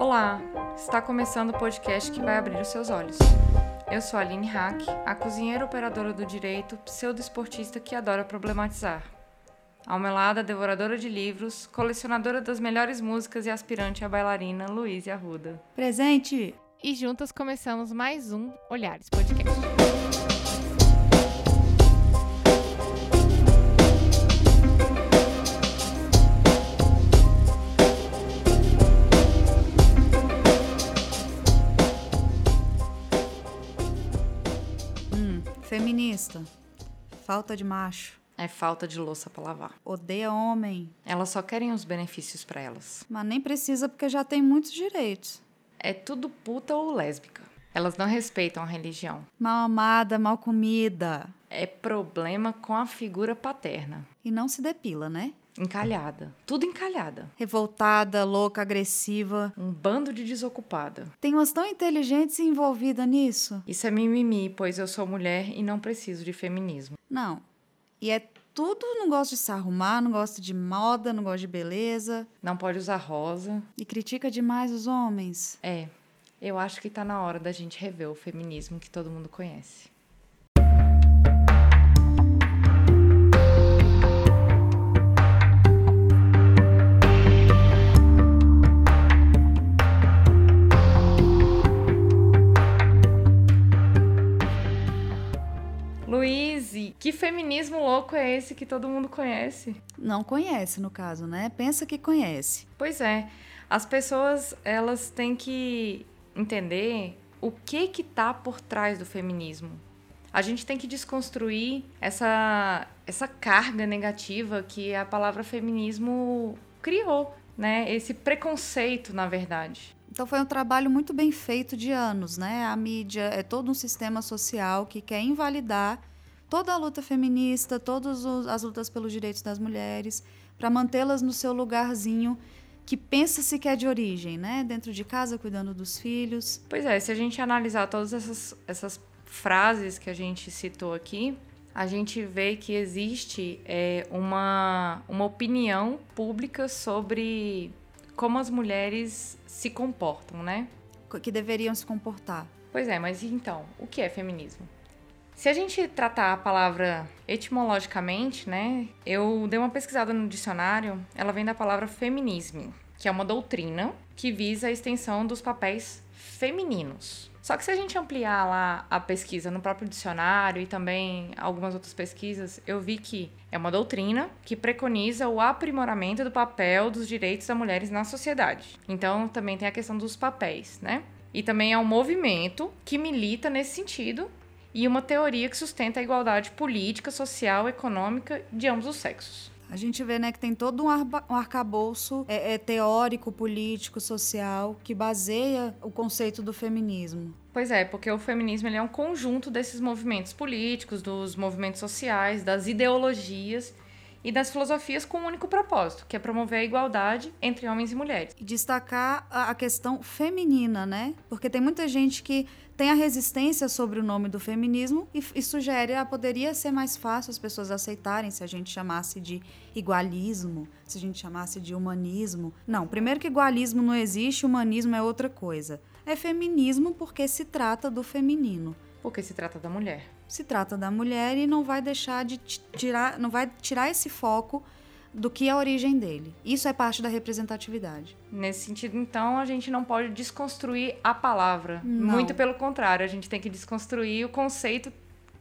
Olá, está começando o podcast que vai abrir os seus olhos. Eu sou a Aline Hack, a cozinheira operadora do direito, pseudo-esportista que adora problematizar. Ao meu lado, a devoradora de livros, colecionadora das melhores músicas e aspirante a bailarina Luísa Arruda. Presente! E juntas começamos mais um Olhares Podcast. Feminista. Falta de macho. É falta de louça para lavar. Odeia homem. Elas só querem os benefícios para elas. Mas nem precisa porque já tem muitos direitos. É tudo puta ou lésbica. Elas não respeitam a religião. Mal amada, mal comida. É problema com a figura paterna. E não se depila, né? Encalhada. Tudo encalhada. Revoltada, louca, agressiva. Um bando de desocupada. Tem umas tão inteligentes envolvidas nisso. Isso é mimimi, pois eu sou mulher e não preciso de feminismo. Não. E é tudo, não gosta de se arrumar, não gosta de moda, não gosta de beleza. Não pode usar rosa. E critica demais os homens. É. Eu acho que tá na hora da gente rever o feminismo que todo mundo conhece. Luiz, que feminismo louco é esse que todo mundo conhece? Não conhece, no caso, né? Pensa que conhece. Pois é. As pessoas, elas têm que entender o que que tá por trás do feminismo. A gente tem que desconstruir essa essa carga negativa que a palavra feminismo criou, né? Esse preconceito, na verdade. Então foi um trabalho muito bem feito de anos, né? A mídia é todo um sistema social que quer invalidar toda a luta feminista, todas as lutas pelos direitos das mulheres, para mantê-las no seu lugarzinho que pensa-se que é de origem, né? Dentro de casa, cuidando dos filhos. Pois é, se a gente analisar todas essas, essas frases que a gente citou aqui, a gente vê que existe é, uma, uma opinião pública sobre como as mulheres se comportam, né? Que deveriam se comportar. Pois é, mas então, o que é feminismo? Se a gente tratar a palavra etimologicamente, né? Eu dei uma pesquisada no dicionário, ela vem da palavra feminismo, que é uma doutrina que visa a extensão dos papéis femininos. Só que se a gente ampliar lá a pesquisa no próprio dicionário e também algumas outras pesquisas, eu vi que é uma doutrina que preconiza o aprimoramento do papel dos direitos das mulheres na sociedade. Então também tem a questão dos papéis, né? E também é um movimento que milita nesse sentido e uma teoria que sustenta a igualdade política, social, econômica de ambos os sexos. A gente vê né, que tem todo um, arba, um arcabouço é, é, teórico, político, social, que baseia o conceito do feminismo. Pois é, porque o feminismo é um conjunto desses movimentos políticos, dos movimentos sociais, das ideologias e das filosofias com um único propósito, que é promover a igualdade entre homens e mulheres. E destacar a questão feminina, né? Porque tem muita gente que tem a resistência sobre o nome do feminismo e, e sugere que ah, poderia ser mais fácil as pessoas aceitarem se a gente chamasse de igualismo, se a gente chamasse de humanismo. Não, primeiro que igualismo não existe, humanismo é outra coisa. É feminismo porque se trata do feminino. Porque se trata da mulher. Se trata da mulher e não vai deixar de tirar, não vai tirar esse foco do que a origem dele. Isso é parte da representatividade. Nesse sentido, então, a gente não pode desconstruir a palavra. Não. Muito pelo contrário, a gente tem que desconstruir o conceito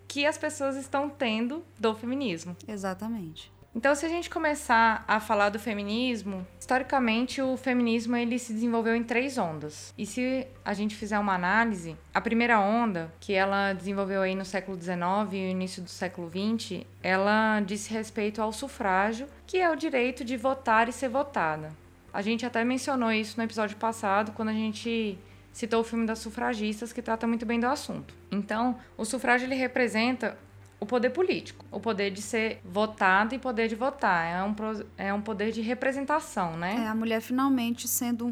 que as pessoas estão tendo do feminismo. Exatamente. Então, se a gente começar a falar do feminismo, historicamente o feminismo ele se desenvolveu em três ondas. E se a gente fizer uma análise, a primeira onda, que ela desenvolveu aí no século XIX e início do século XX, ela disse respeito ao sufrágio, que é o direito de votar e ser votada. A gente até mencionou isso no episódio passado, quando a gente citou o filme das sufragistas, que trata muito bem do assunto. Então, o sufrágio ele representa o poder político, o poder de ser votado e poder de votar. É um, é um poder de representação, né? É a mulher finalmente sendo um,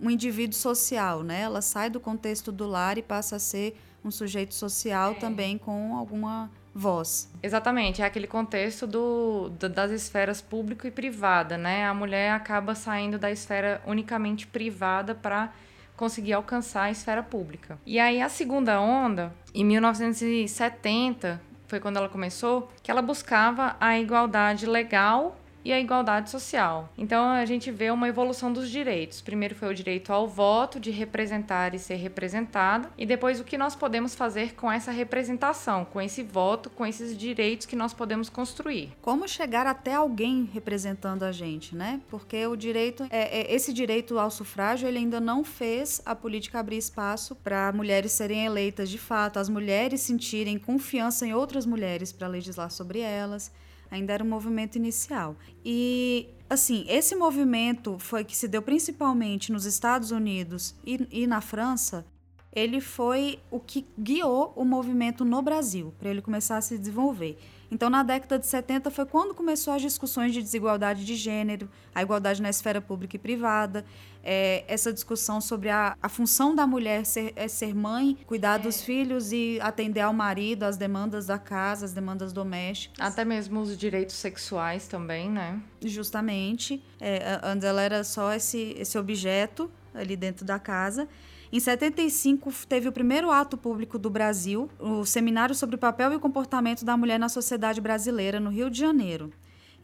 um, um indivíduo social, né? Ela sai do contexto do lar e passa a ser um sujeito social É. também com alguma voz. Exatamente, é aquele contexto do, do, das esferas público e privada, né? A mulher acaba saindo da esfera unicamente privada para conseguir alcançar a esfera pública. E aí a segunda onda, em 1970, foi quando ela começou, que ela buscava a igualdade legal e a igualdade social. Então a gente vê uma evolução dos direitos. Primeiro foi o direito ao voto, de representar e ser representada, e depois o que nós podemos fazer com essa representação, com esse voto, com esses direitos que nós podemos construir. Como chegar até alguém representando a gente, né? Porque o direito, é, é esse direito ao sufrágio, ele ainda não fez a política abrir espaço para mulheres serem eleitas de fato, as mulheres sentirem confiança em outras mulheres para legislar sobre elas ainda era um movimento inicial. E, assim, esse movimento foi que se deu principalmente nos Estados Unidos e, e na França, ele foi o que guiou o movimento no Brasil, para ele começar a se desenvolver. Então, na década de 70 foi quando começou as discussões de desigualdade de gênero, a igualdade na esfera pública e privada, é, essa discussão sobre a, a função da mulher ser, é ser mãe, cuidar é. dos filhos e atender ao marido, as demandas da casa, as demandas domésticas. Até mesmo os direitos sexuais também, né? Justamente. É, antes ela era só esse, esse objeto ali dentro da casa. Em 75, teve o primeiro ato público do Brasil, o Seminário sobre o Papel e o Comportamento da Mulher na Sociedade Brasileira, no Rio de Janeiro.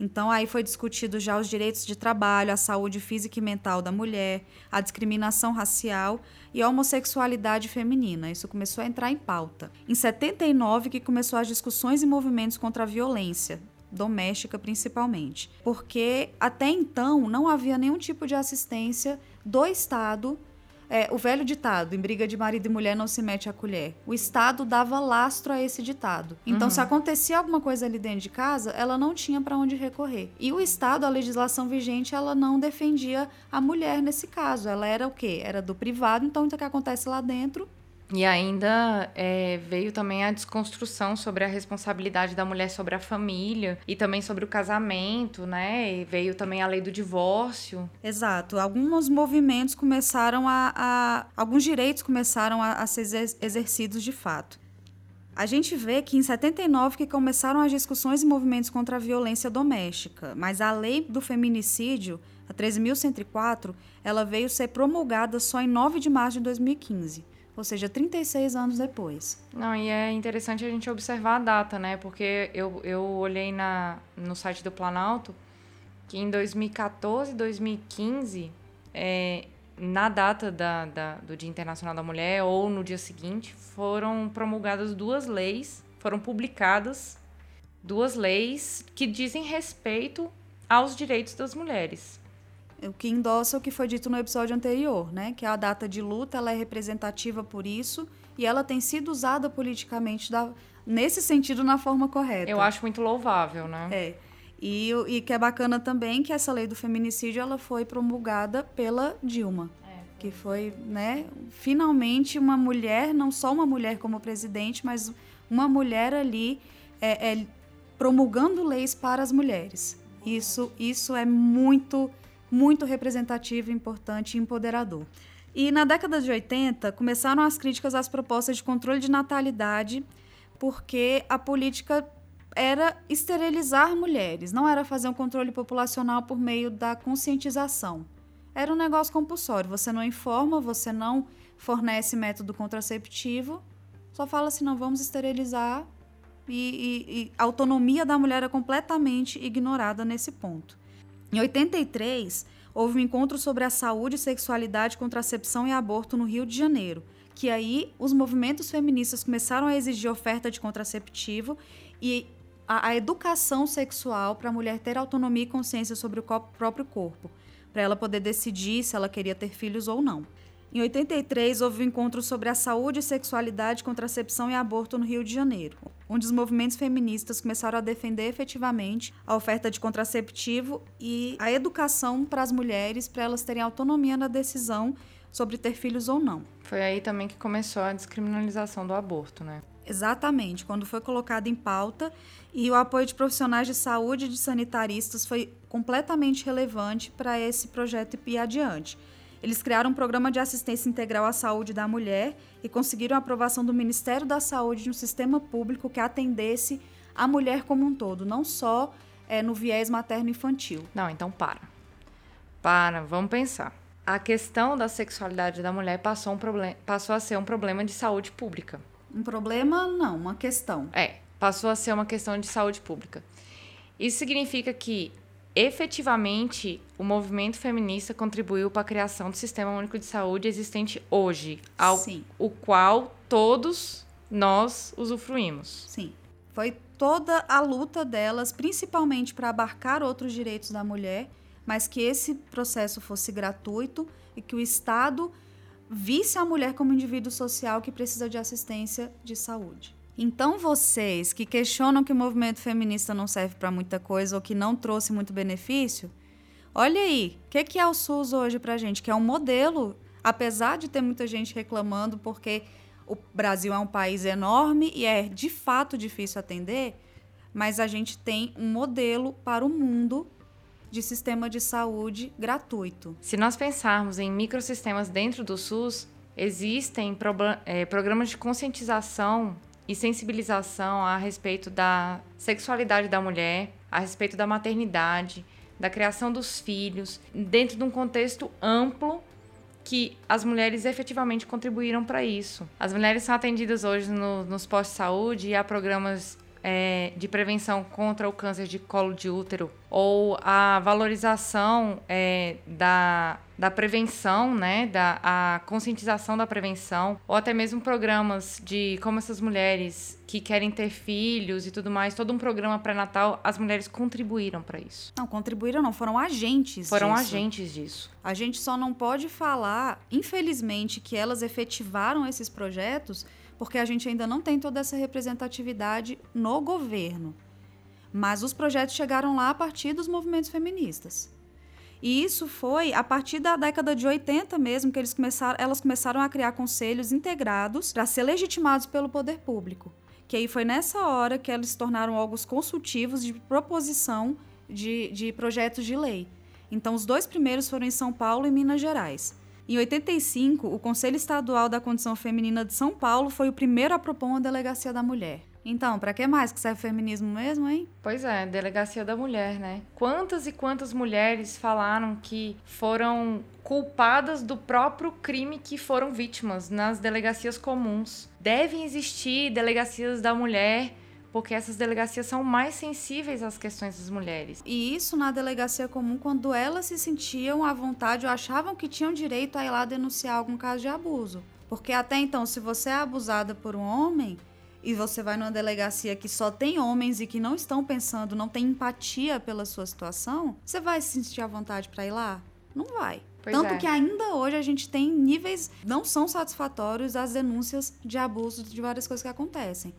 Então, aí foi discutido já os direitos de trabalho, a saúde física e mental da mulher, a discriminação racial e a homossexualidade feminina. Isso começou a entrar em pauta. Em 79, que começou as discussões e movimentos contra a violência, doméstica principalmente, porque até então não havia nenhum tipo de assistência do Estado é, o velho ditado, em briga de marido e mulher não se mete a colher. O Estado dava lastro a esse ditado. Então, uhum. se acontecia alguma coisa ali dentro de casa, ela não tinha para onde recorrer. E o Estado, a legislação vigente, ela não defendia a mulher nesse caso. Ela era o quê? Era do privado, então o que acontece lá dentro e ainda é, veio também a desconstrução sobre a responsabilidade da mulher sobre a família e também sobre o casamento, né? E veio também a lei do divórcio. Exato. Alguns movimentos começaram a. a alguns direitos começaram a, a ser exercidos de fato. A gente vê que em 79 que começaram as discussões e movimentos contra a violência doméstica, mas a lei do feminicídio, a 13.104, ela veio ser promulgada só em 9 de março de 2015 ou seja, 36 anos depois. Não, e é interessante a gente observar a data, né? Porque eu, eu olhei na, no site do Planalto que em 2014 2015, é, na data da, da, do Dia Internacional da Mulher ou no dia seguinte, foram promulgadas duas leis, foram publicadas duas leis que dizem respeito aos direitos das mulheres o que endossa o que foi dito no episódio anterior, né? Que a data de luta ela é representativa por isso e ela tem sido usada politicamente da, nesse sentido na forma correta. Eu acho muito louvável, né? É. E, e que é bacana também que essa lei do feminicídio ela foi promulgada pela Dilma. É. Que foi, né, finalmente uma mulher, não só uma mulher como presidente, mas uma mulher ali é, é, promulgando leis para as mulheres. Isso, isso é muito muito representativo, importante e empoderador. E na década de 80, começaram as críticas às propostas de controle de natalidade, porque a política era esterilizar mulheres, não era fazer um controle populacional por meio da conscientização. Era um negócio compulsório. Você não informa, você não fornece método contraceptivo, só fala assim: não, vamos esterilizar. E, e, e a autonomia da mulher é completamente ignorada nesse ponto. Em 83, houve um encontro sobre a saúde, sexualidade, contracepção e aborto no Rio de Janeiro, que aí os movimentos feministas começaram a exigir oferta de contraceptivo e a, a educação sexual para a mulher ter autonomia e consciência sobre o próprio corpo, para ela poder decidir se ela queria ter filhos ou não. Em 83, houve um encontro sobre a saúde, sexualidade, contracepção e aborto no Rio de Janeiro, onde os movimentos feministas começaram a defender efetivamente a oferta de contraceptivo e a educação para as mulheres, para elas terem autonomia na decisão sobre ter filhos ou não. Foi aí também que começou a descriminalização do aborto, né? Exatamente, quando foi colocado em pauta e o apoio de profissionais de saúde e de sanitaristas foi completamente relevante para esse projeto ir adiante. Eles criaram um programa de assistência integral à saúde da mulher e conseguiram a aprovação do Ministério da Saúde de um sistema público que atendesse a mulher como um todo, não só é, no viés materno-infantil. Não, então para. Para, vamos pensar. A questão da sexualidade da mulher passou, um problem passou a ser um problema de saúde pública. Um problema, não, uma questão. É, passou a ser uma questão de saúde pública. Isso significa que, efetivamente, o movimento feminista contribuiu para a criação do Sistema Único de Saúde existente hoje, ao Sim. o qual todos nós usufruímos. Sim. Foi toda a luta delas, principalmente para abarcar outros direitos da mulher, mas que esse processo fosse gratuito e que o Estado visse a mulher como indivíduo social que precisa de assistência de saúde. Então, vocês que questionam que o movimento feminista não serve para muita coisa ou que não trouxe muito benefício, olha aí, o que, que é o SUS hoje para a gente? Que é um modelo, apesar de ter muita gente reclamando, porque o Brasil é um país enorme e é de fato difícil atender, mas a gente tem um modelo para o mundo de sistema de saúde gratuito. Se nós pensarmos em microsistemas dentro do SUS, existem é, programas de conscientização e sensibilização a respeito da sexualidade da mulher, a respeito da maternidade, da criação dos filhos, dentro de um contexto amplo que as mulheres efetivamente contribuíram para isso. As mulheres são atendidas hoje no, nos postos de saúde e há programas é, de prevenção contra o câncer de colo de útero ou a valorização é, da, da prevenção, né, da a conscientização da prevenção, ou até mesmo programas de como essas mulheres que querem ter filhos e tudo mais, todo um programa pré-natal, as mulheres contribuíram para isso. Não, contribuíram não, foram agentes Foram disso. agentes disso. A gente só não pode falar, infelizmente, que elas efetivaram esses projetos porque a gente ainda não tem toda essa representatividade no governo. Mas os projetos chegaram lá a partir dos movimentos feministas. E isso foi a partir da década de 80 mesmo que eles começaram, elas começaram a criar conselhos integrados para ser legitimados pelo poder público. Que aí foi nessa hora que eles se tornaram órgãos consultivos de proposição de, de projetos de lei. Então, os dois primeiros foram em São Paulo e Minas Gerais. Em 85, o Conselho Estadual da Condição Feminina de São Paulo foi o primeiro a propor uma delegacia da mulher. Então, para que mais que serve feminismo mesmo, hein? Pois é, delegacia da mulher, né? Quantas e quantas mulheres falaram que foram culpadas do próprio crime que foram vítimas nas delegacias comuns? Devem existir delegacias da mulher porque essas delegacias são mais sensíveis às questões das mulheres. E isso na delegacia comum, quando elas se sentiam à vontade ou achavam que tinham direito a ir lá denunciar algum caso de abuso. Porque até então, se você é abusada por um homem e você vai numa delegacia que só tem homens e que não estão pensando, não tem empatia pela sua situação, você vai se sentir à vontade para ir lá? Não vai. Pois Tanto é. que ainda hoje a gente tem níveis não são satisfatórios as denúncias de abuso de várias coisas que acontecem.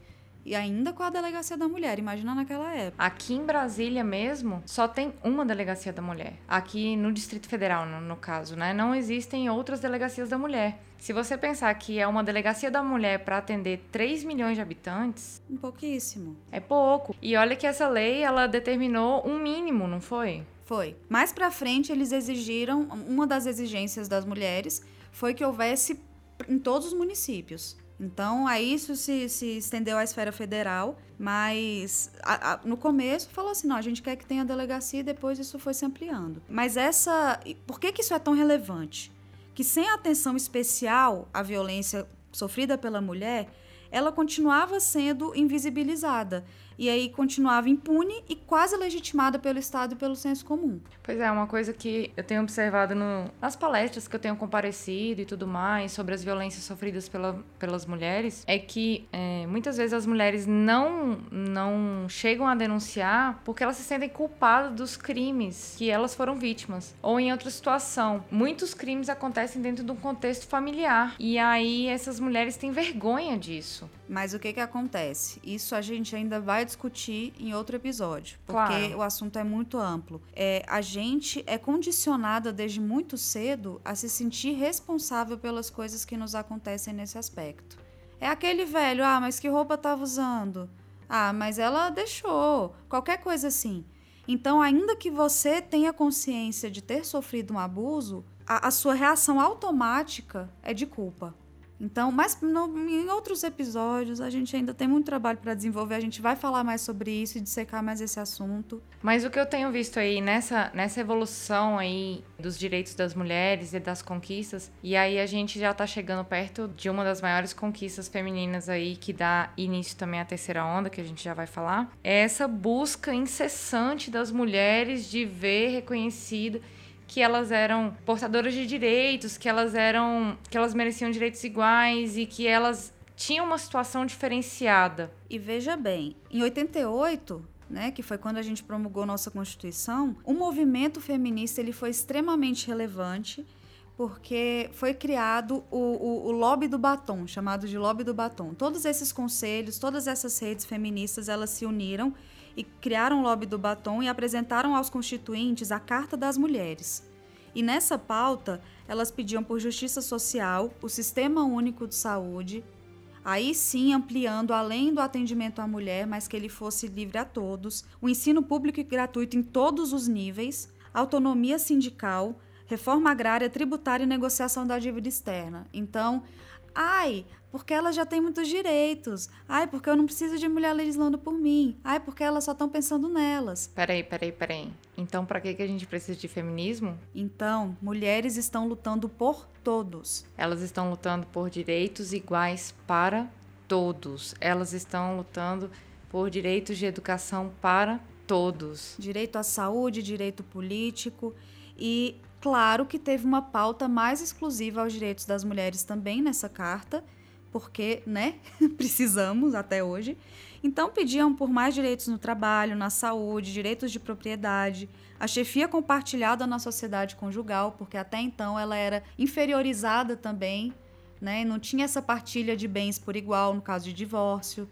E ainda com a delegacia da mulher, imagina naquela época. Aqui em Brasília mesmo, só tem uma delegacia da mulher. Aqui no Distrito Federal, no, no, caso, né? Não existem outras delegacias da mulher. Se você pensar que é uma delegacia da mulher para atender 3 milhões de habitantes, Um pouquíssimo. é pouco. E olha que essa lei, ela determinou um mínimo, não foi? Foi. Mais pra frente, eles exigiram, uma das exigências das mulheres foi que houvesse em todos os municípios. Então, aí isso se, se estendeu à esfera federal, mas a- a- no começo falou assim, não, a gente quer que tenha delegacia e depois isso foi se ampliando. Mas essa... Por que, que isso é tão relevante? Que sem atenção especial à violência sofrida pela mulher, ela continuava sendo invisibilizada. E aí continuava impune e quase legitimada pelo Estado e pelo senso comum. Pois é, uma coisa que eu tenho observado no- nas palestras que eu tenho comparecido e tudo mais sobre as violências sofridas pela- pelas mulheres é que é, muitas vezes as mulheres não, não chegam a denunciar porque elas se sentem culpadas dos crimes que elas foram vítimas. Ou em outra situação, muitos crimes acontecem dentro de um contexto familiar e aí essas mulheres têm vergonha disso. Mas o que que acontece? Isso a gente ainda vai discutir em outro episódio, porque Claro. o assunto é muito amplo. É, a gente é condicionada desde muito cedo a se sentir responsável pelas coisas que nos acontecem nesse aspecto. É aquele velho, ah, mas que roupa estava usando? Ah, mas ela deixou. Qualquer coisa assim. Então, ainda que você tenha consciência de ter sofrido um abuso, a, a sua reação automática é de culpa. Então, mas no, em outros episódios a gente ainda tem muito trabalho para desenvolver. A gente vai falar mais sobre isso e dissecar mais esse assunto. Mas o que eu tenho visto aí nessa, nessa evolução aí dos direitos das mulheres e das conquistas, e aí a gente já está chegando perto de uma das maiores conquistas femininas aí que dá início também à terceira onda, que a gente já vai falar, é essa busca incessante das mulheres de ver reconhecido que elas eram portadoras de direitos, que elas eram que elas mereciam direitos iguais e que elas tinham uma situação diferenciada. E veja bem, em 88, né, que foi quando a gente promulgou nossa Constituição, o movimento feminista ele foi extremamente relevante porque foi criado o, o, o, lobby do batom, chamado de lobby do batom. Todos esses conselhos, todas essas redes feministas, elas se uniram e criaram o lobby do batom e apresentaram aos constituintes a Carta das Mulheres. E nessa pauta, elas pediam por justiça social, o Sistema Único de Saúde, aí sim ampliando além do atendimento à mulher, mas que ele fosse livre a todos, o ensino público e gratuito em todos os níveis, autonomia sindical, reforma agrária, tributária e negociação da dívida externa. Então, ai, porque elas já têm muitos direitos. Ai, porque eu não preciso de mulher legislando por mim. Ai, porque elas só estão pensando nelas. Peraí, peraí, peraí. Então, para que, que a gente precisa de feminismo? Então, mulheres estão lutando por todos. Elas estão lutando por direitos iguais para todos. Elas estão lutando por direitos de educação para todos. Direito à saúde, direito político e claro que teve uma pauta mais exclusiva aos direitos das mulheres também nessa carta porque, né, precisamos até hoje. Então pediam por mais direitos no trabalho, na saúde, direitos de propriedade, a chefia compartilhada na sociedade conjugal, porque até então ela era inferiorizada também, né, não tinha essa partilha de bens por igual no caso de divórcio.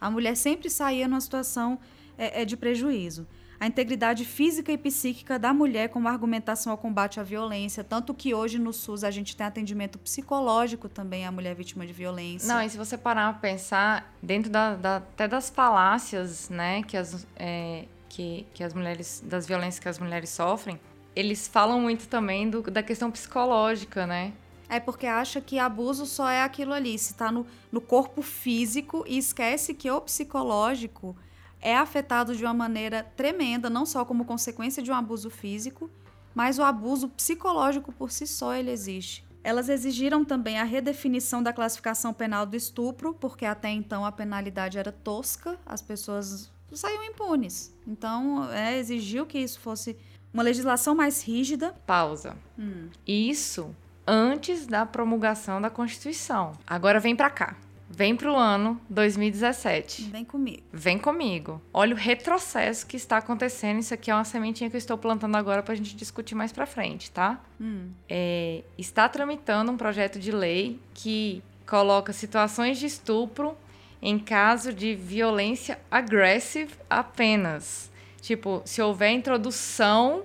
A mulher sempre saía numa situação é, é de prejuízo a integridade física e psíquica da mulher como argumentação ao combate à violência, tanto que hoje no SUS a gente tem atendimento psicológico também à mulher vítima de violência. Não, e se você parar para pensar, dentro da, da, até das falácias, né, que as, é, que, que as mulheres, das violências que as mulheres sofrem, eles falam muito também do, da questão psicológica, né? É porque acha que abuso só é aquilo ali, se está no, no corpo físico e esquece que o psicológico é afetado de uma maneira tremenda, não só como consequência de um abuso físico, mas o abuso psicológico por si só ele existe. Elas exigiram também a redefinição da classificação penal do estupro, porque até então a penalidade era tosca, as pessoas saíam impunes. Então, é, exigiu que isso fosse uma legislação mais rígida. Pausa. Hum. Isso antes da promulgação da Constituição. Agora vem para cá. Vem pro ano 2017. Vem comigo. Vem comigo. Olha o retrocesso que está acontecendo. Isso aqui é uma sementinha que eu estou plantando agora para a gente discutir mais para frente, tá? Hum. É, está tramitando um projeto de lei que coloca situações de estupro em caso de violência aggressive apenas. Tipo, se houver introdução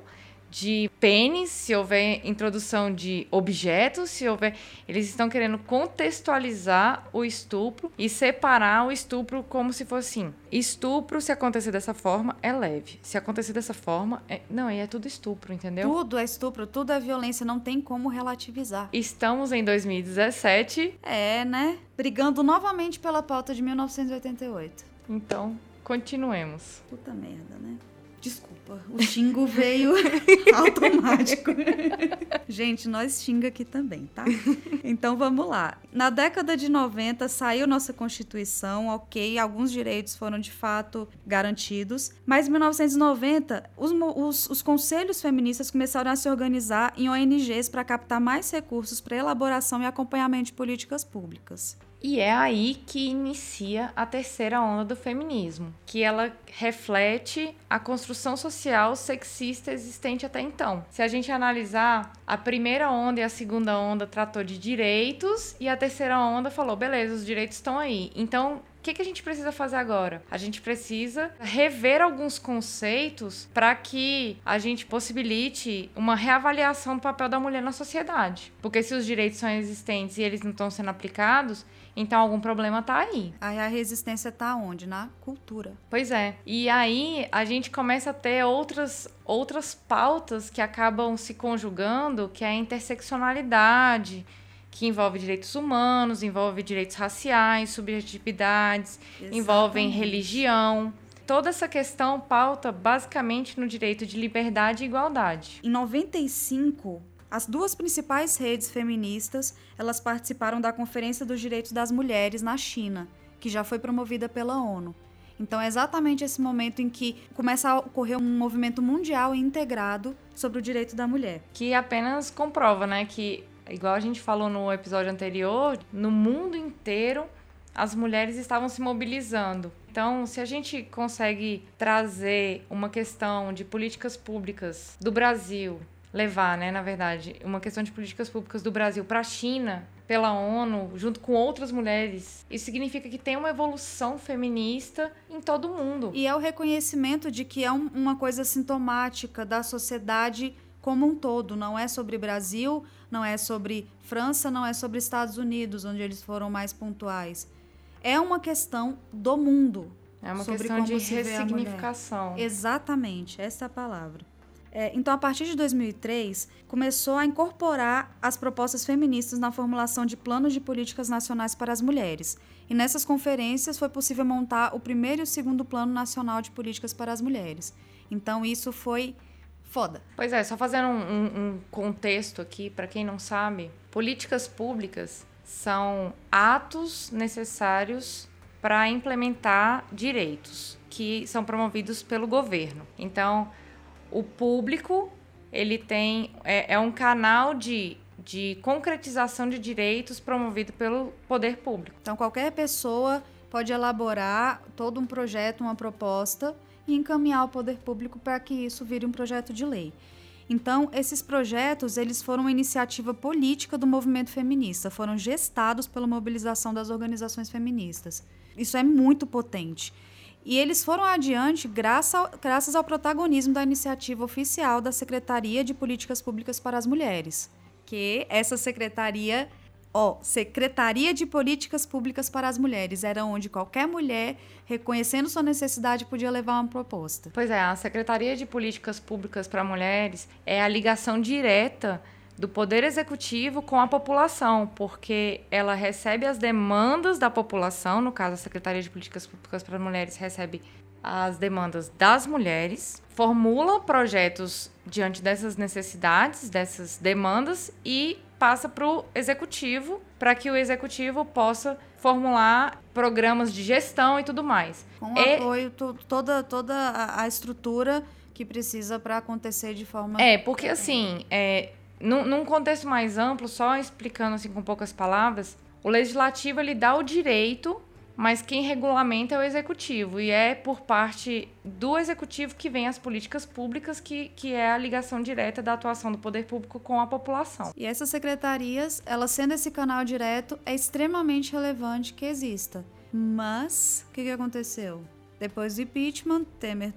de pênis, se houver introdução de objetos, se houver. Eles estão querendo contextualizar o estupro e separar o estupro como se fosse assim. Estupro, se acontecer dessa forma, é leve. Se acontecer dessa forma, é... não, aí é tudo estupro, entendeu? Tudo é estupro, tudo é violência, não tem como relativizar. Estamos em 2017. É, né? Brigando novamente pela pauta de 1988. Então, continuemos. Puta merda, né? Desculpa, o xingo veio automático. Gente, nós xinga aqui também, tá? Então vamos lá. Na década de 90 saiu nossa Constituição, ok, alguns direitos foram de fato garantidos, mas em 1990 os, os, os conselhos feministas começaram a se organizar em ONGs para captar mais recursos para elaboração e acompanhamento de políticas públicas. E é aí que inicia a terceira onda do feminismo, que ela reflete a construção social sexista existente até então. Se a gente analisar, a primeira onda e a segunda onda tratou de direitos e a terceira onda falou, beleza, os direitos estão aí. Então, O que, que a gente precisa fazer agora? A gente precisa rever alguns conceitos para que a gente possibilite uma reavaliação do papel da mulher na sociedade. Porque se os direitos são existentes e eles não estão sendo aplicados, então algum problema tá aí. Aí a resistência tá onde? Na cultura. Pois é. E aí a gente começa a ter outras outras pautas que acabam se conjugando, que é a interseccionalidade, que envolve direitos humanos, envolve direitos raciais, subjetividades, Exatamente. envolvem religião. Toda essa questão pauta basicamente no direito de liberdade e igualdade. Em 95, as duas principais redes feministas, elas participaram da Conferência dos Direitos das Mulheres na China, que já foi promovida pela ONU. Então é exatamente esse momento em que começa a ocorrer um movimento mundial integrado sobre o direito da mulher. Que apenas comprova, né, que igual a gente falou no episódio anterior, no mundo inteiro as mulheres estavam se mobilizando. Então, se a gente consegue trazer uma questão de políticas públicas do Brasil, levar, né, na verdade, uma questão de políticas públicas do Brasil para a China, pela ONU, junto com outras mulheres, isso significa que tem uma evolução feminista em todo o mundo. E é o reconhecimento de que é um, uma coisa sintomática da sociedade como um todo, não é sobre Brasil, não é sobre França, não é sobre Estados Unidos, onde eles foram mais pontuais. É uma questão do mundo. É uma questão de ressignificação. Exatamente, essa é a palavra. É, então, a partir de 2003, começou a incorporar as propostas feministas na formulação de planos de políticas nacionais para as mulheres. E nessas conferências foi possível montar o primeiro e o segundo Plano Nacional de Políticas para as Mulheres. Então, isso foi foda. Pois é, só fazendo um, um, um contexto aqui, para quem não sabe, políticas públicas são atos necessários para implementar direitos que são promovidos pelo governo. Então, o público ele tem é, é um canal de, de concretização de direitos promovido pelo poder público. Então, qualquer pessoa pode elaborar todo um projeto, uma proposta e encaminhar ao poder público para que isso vire um projeto de lei. Então, esses projetos, eles foram uma iniciativa política do movimento feminista, foram gestados pela mobilização das organizações feministas. Isso é muito potente. E eles foram adiante graças ao, graças ao protagonismo da iniciativa oficial da Secretaria de Políticas Públicas para as Mulheres, que essa secretaria Ó, Secretaria de Políticas Públicas para as Mulheres era onde qualquer mulher, reconhecendo sua necessidade, podia levar uma proposta. Pois é, a Secretaria de Políticas Públicas para Mulheres é a ligação direta do Poder Executivo com a população, porque ela recebe as demandas da população, no caso, a Secretaria de Políticas Públicas para Mulheres recebe as demandas das mulheres, formula projetos diante dessas necessidades, dessas demandas e passa para o executivo, para que o executivo possa formular programas de gestão e tudo mais. Com e... apoio, toda, toda a estrutura que precisa para acontecer de forma. É, porque assim, é, num, num contexto mais amplo, só explicando assim com poucas palavras, o legislativo ele dá o direito mas quem regulamenta é o executivo e é por parte do executivo que vem as políticas públicas, que, que é a ligação direta da atuação do poder público com a população. E essas secretarias, elas sendo esse canal direto, é extremamente relevante que exista. Mas, o que, que aconteceu? Depois do impeachment, Temer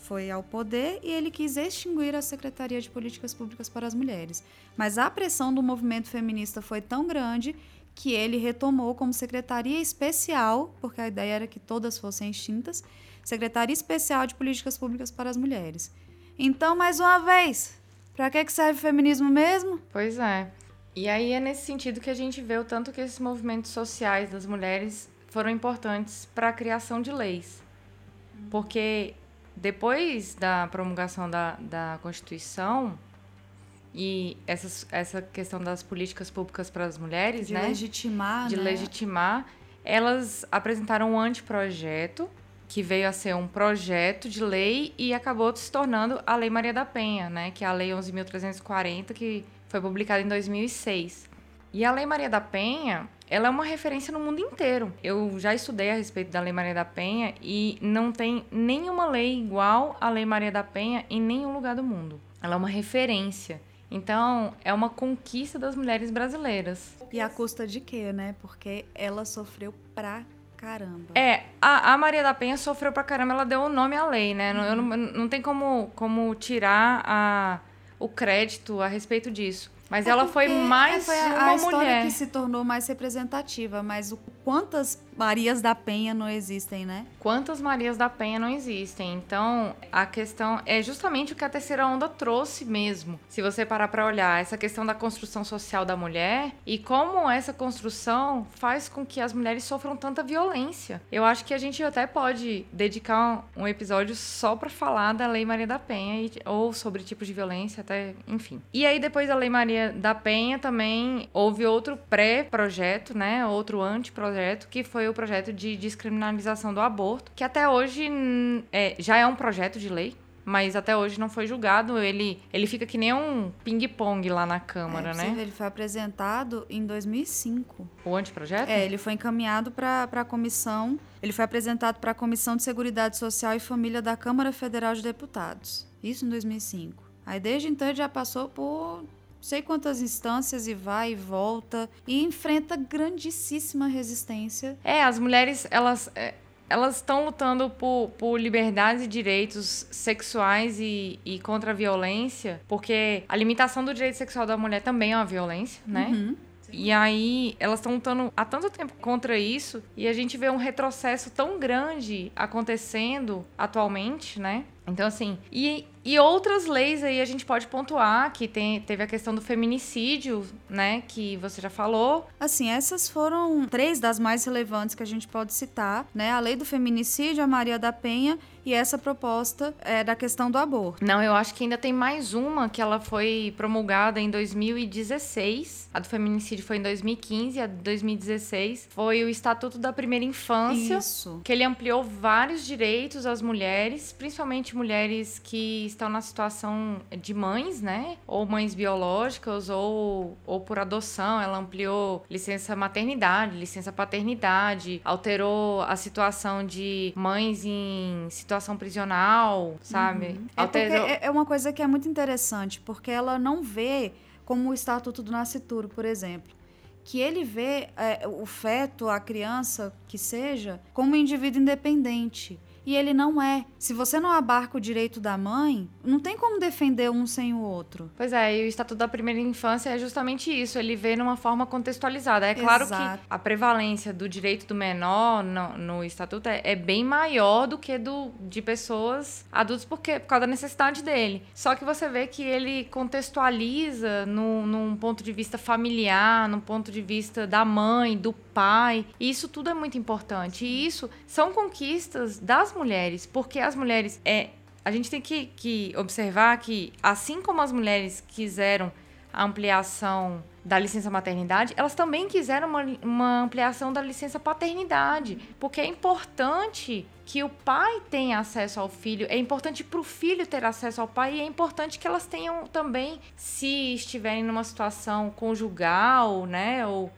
foi ao poder e ele quis extinguir a Secretaria de Políticas Públicas para as Mulheres. Mas a pressão do movimento feminista foi tão grande que ele retomou como secretaria especial, porque a ideia era que todas fossem extintas, Secretaria Especial de Políticas Públicas para as Mulheres. Então, mais uma vez, para que serve o feminismo mesmo? Pois é. E aí é nesse sentido que a gente vê o tanto que esses movimentos sociais das mulheres foram importantes para a criação de leis. Porque depois da promulgação da, da Constituição, e essa, essa questão das políticas públicas para as mulheres, de né? Legitimar, de né? legitimar. Elas apresentaram um anteprojeto, que veio a ser um projeto de lei e acabou se tornando a Lei Maria da Penha, né? Que é a Lei 11.340, que foi publicada em 2006. E a Lei Maria da Penha, ela é uma referência no mundo inteiro. Eu já estudei a respeito da Lei Maria da Penha e não tem nenhuma lei igual à Lei Maria da Penha em nenhum lugar do mundo. Ela é uma referência. Então, é uma conquista das mulheres brasileiras. E a custa de quê, né? Porque ela sofreu pra caramba. É, a, a, Maria da Penha sofreu pra caramba, ela deu o nome à lei, né? Não, eu não, não tem como, como tirar a, o crédito a respeito disso. Mas é ela foi mais foi a, uma a história mulher. que se tornou mais representativa, mas o, quantas Marias da Penha não existem, né? Quantas Marias da Penha não existem? Então, a questão é justamente o que a terceira onda trouxe mesmo. Se você parar para olhar essa questão da construção social da mulher e como essa construção faz com que as mulheres sofram tanta violência. Eu acho que a gente até pode dedicar um episódio só para falar da Lei Maria da Penha ou sobre tipos de violência, até, enfim. E aí depois da Lei Maria da Penha também houve outro pré-projeto, né? Outro anteprojeto que foi o projeto de descriminalização do aborto, que até hoje é, já é um projeto de lei, mas até hoje não foi julgado. Ele, ele fica que nem um ping-pong lá na Câmara, é, né? Ele foi apresentado em 2005. O anteprojeto? É, ele foi encaminhado para a comissão. Ele foi apresentado para a Comissão de Seguridade Social e Família da Câmara Federal de Deputados. Isso em 2005. Aí desde então ele já passou por sei quantas instâncias e vai e volta e enfrenta grandíssima resistência. É, as mulheres, elas. É elas estão lutando por, por liberdades e direitos sexuais e, e contra a violência, porque a limitação do direito sexual da mulher também é uma violência, né? Uhum. E aí elas estão lutando há tanto tempo contra isso e a gente vê um retrocesso tão grande acontecendo atualmente, né? Então, assim, e, e outras leis aí a gente pode pontuar, que tem, teve a questão do feminicídio, né, que você já falou. Assim, essas foram três das mais relevantes que a gente pode citar, né? A lei do feminicídio, a Maria da Penha e essa proposta é, da questão do aborto. Não, eu acho que ainda tem mais uma que ela foi promulgada em 2016. A do feminicídio foi em 2015, a de 2016 foi o Estatuto da Primeira Infância. Isso. Que ele ampliou vários direitos às mulheres, principalmente mulheres que estão na situação de mães, né? Ou mães biológicas ou, ou por adoção. Ela ampliou licença maternidade, licença paternidade, alterou a situação de mães em situação prisional, sabe? Uhum. É, alterou... é, é uma coisa que é muito interessante, porque ela não vê como o Estatuto do Nascituro, por exemplo que ele vê é, o feto, a criança, que seja, como um indivíduo independente e ele não é. Se você não abarca o direito da mãe, não tem como defender um sem o outro. Pois é, e o Estatuto da Primeira Infância é justamente isso, ele vê numa forma contextualizada. É claro Exato. que a prevalência do direito do menor no, no Estatuto é, é, bem maior do que do de pessoas adultas, porque, por causa da necessidade dele. Só que você vê que ele contextualiza no, num ponto de vista familiar, num ponto de vista da mãe, do pai. E isso tudo é muito importante. E isso são conquistas das mulheres, porque as mulheres é a gente tem que, que observar que assim como as mulheres quiseram a ampliação da licença maternidade, elas também quiseram uma, uma ampliação da licença paternidade, porque é importante que o pai tenha acesso ao filho, é importante para o filho ter acesso ao pai e é importante que elas tenham também, se estiverem numa situação conjugal, né, ou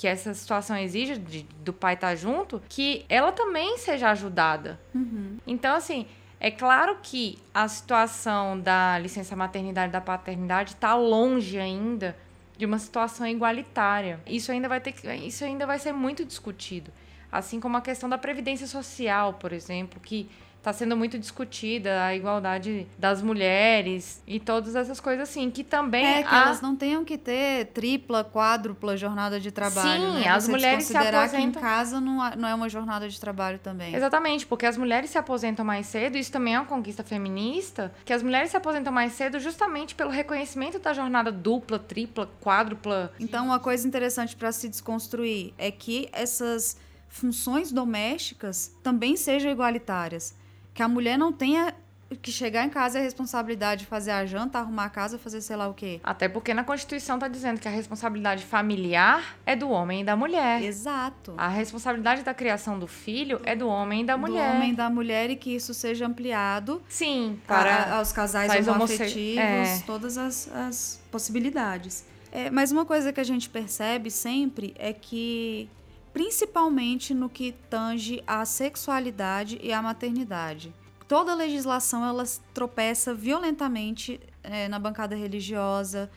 que essa situação exige de, do pai estar tá junto, que ela também seja ajudada. Uhum. Então, assim, é claro que a situação da licença maternidade e da paternidade está longe ainda de uma situação igualitária. Isso ainda vai ter isso ainda vai ser muito discutido, assim como a questão da previdência social, por exemplo, que está sendo muito discutida a igualdade das mulheres e todas essas coisas assim, que também é que há... elas não tenham que ter tripla, quádrupla jornada de trabalho, Sim, né? as Você mulheres se aposentam que em casa não, não é uma jornada de trabalho também. Exatamente, porque as mulheres se aposentam mais cedo, isso também é uma conquista feminista, que as mulheres se aposentam mais cedo justamente pelo reconhecimento da jornada dupla, tripla, quádrupla. Então, uma coisa interessante para se desconstruir é que essas funções domésticas também sejam igualitárias que a mulher não tenha que chegar em casa é a responsabilidade de fazer a janta, arrumar a casa, fazer sei lá o quê. Até porque na Constituição está dizendo que a responsabilidade familiar é do homem e da mulher. Exato. A responsabilidade da criação do filho é do homem e da mulher. Do homem e da mulher e que isso seja ampliado. Sim, para a, aos casais homoafetivos, é. todas as, as possibilidades. É, mas uma coisa que a gente percebe sempre é que principalmente no que tange à sexualidade e à maternidade. Toda legislação ela tropeça violentamente é, na bancada religiosa,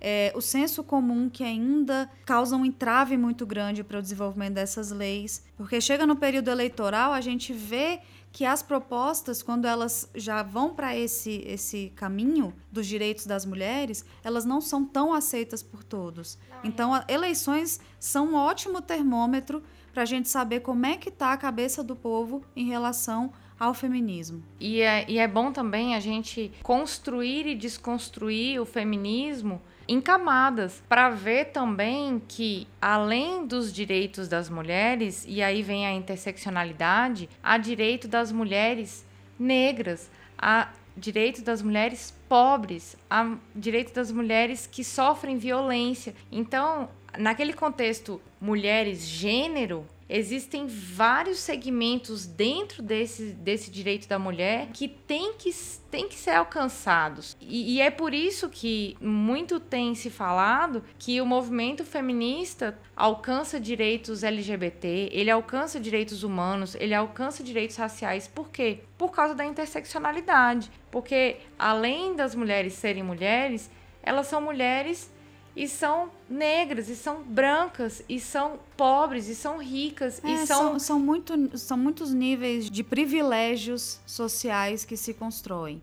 é, o senso comum que ainda causa um entrave muito grande para o desenvolvimento dessas leis, porque chega no período eleitoral a gente vê que as propostas, quando elas já vão para esse, esse caminho dos direitos das mulheres, elas não são tão aceitas por todos. Não, então, é. eleições são um ótimo termômetro para a gente saber como é que está a cabeça do povo em relação ao feminismo. E é, e é bom também a gente construir e desconstruir o feminismo em camadas, para ver também que, além dos direitos das mulheres, e aí vem a interseccionalidade, há direito das mulheres negras, há direito das mulheres pobres, há direito das mulheres que sofrem violência. Então, naquele contexto mulheres gênero, existem vários segmentos dentro desse, desse direito da mulher que tem que, tem que ser alcançados. E, e é por isso que muito tem se falado que o movimento feminista alcança direitos LGBT, ele alcança direitos humanos, ele alcança direitos raciais. Por quê? Por causa da interseccionalidade. Porque além das mulheres serem mulheres, elas são mulheres e são negras, e são brancas, e são pobres, e são ricas, é, e são... são... São, muito, são muitos níveis de privilégios sociais que se constroem.